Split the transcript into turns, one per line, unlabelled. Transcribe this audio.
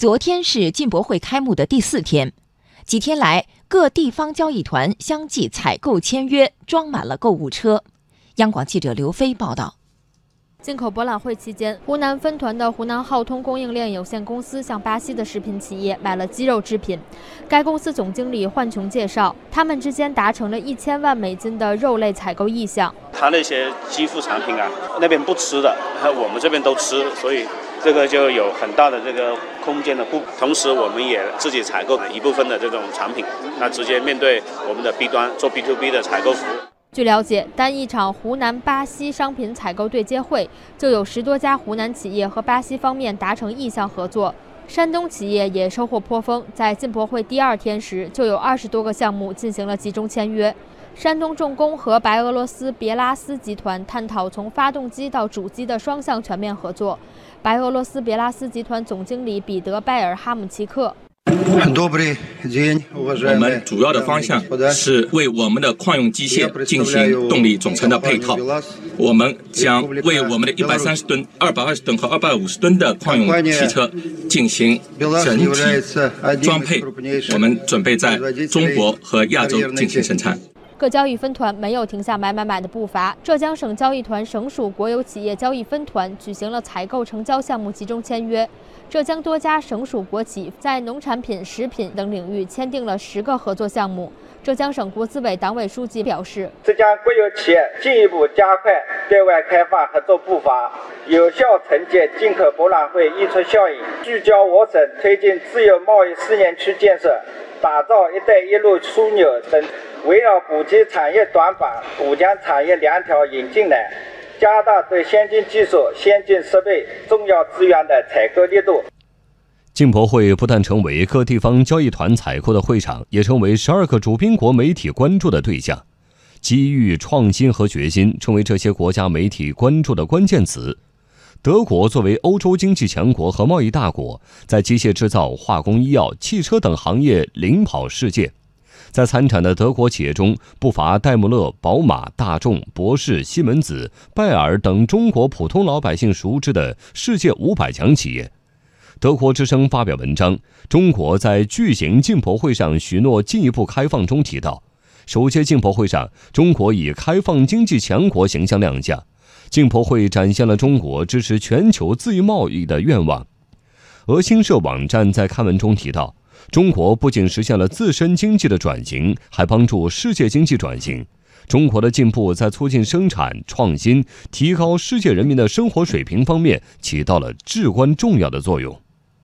昨天是进博会开幕的第四天，几天来各地方交易团相继采购签约，装满了购物车。央广记者刘飞报道。
进口博览会期间，湖南分团的湖南浩通供应链有限公司向巴西的食品企业买了鸡肉制品。该公司总经理焕琼介绍，他们之间达成了一千万美金的肉类采购意向。
他那些鸡副产品啊，那边不吃的，我们这边都吃，所以这个就有很大的这个空间的不。同时，我们也自己采购一部分的这种产品，那直接面对我们的 B 端做 B to B 的采购服务。
据了解，单一场湖南巴西商品采购对接会，就有十多家湖南企业和巴西方面达成意向合作。山东企业也收获颇丰，在进博会第二天时，就有二十多个项目进行了集中签约。山东重工和白俄罗斯别拉斯集团探讨从发动机到主机的双向全面合作。白俄罗斯别拉斯集团总经理彼得拜尔哈姆奇克。
我们主要的方向是为我们的矿用机械进行动力总成的配套。我们将为我们的一百三十吨、二百二十吨和二百五十吨的矿用汽车进行整体装配。我们准备在中国和亚洲进行生产。
各交易分团没有停下买买买的步伐。浙江省交易团省属国有企业交易分团举行了采购成交项目集中签约。浙江多家省属国企在农产品、食品等领域签订了十个合作项目。浙江省国资委党委书记表示，
浙江国有企业进一步加快对外开放合作步伐，有效承接进口博览会溢出效应，聚焦我省推进自由贸易试验区建设，打造“一带一路”枢纽等。围绕补齐产业短板，补强产业链条引进来，加大对先进技术、先进设备、重要资源的采购力度。
进博会不但成为各地方交易团采购的会场，也成为十二个主宾国媒体关注的对象。机遇、创新和决心成为这些国家媒体关注的关键词。德国作为欧洲经济强国和贸易大国，在机械制造、化工、医药、汽车等行业领跑世界。在参展的德国企业中，不乏戴姆勒、宝马、大众、博世、西门子、拜耳等中国普通老百姓熟知的世界五百强企业。德国之声发表文章，中国在巨型进博会上许诺进一步开放中提到，首届进博会上，中国以开放经济强国形象亮相。进博会展现了中国支持全球自由贸易的愿望。俄新社网站在刊文中提到。中国不仅实现了自身经济的转型，还帮助世界经济转型。中国的进步在促进生产创新、提高世界人民的生活水平方面起到了至关重要的作用。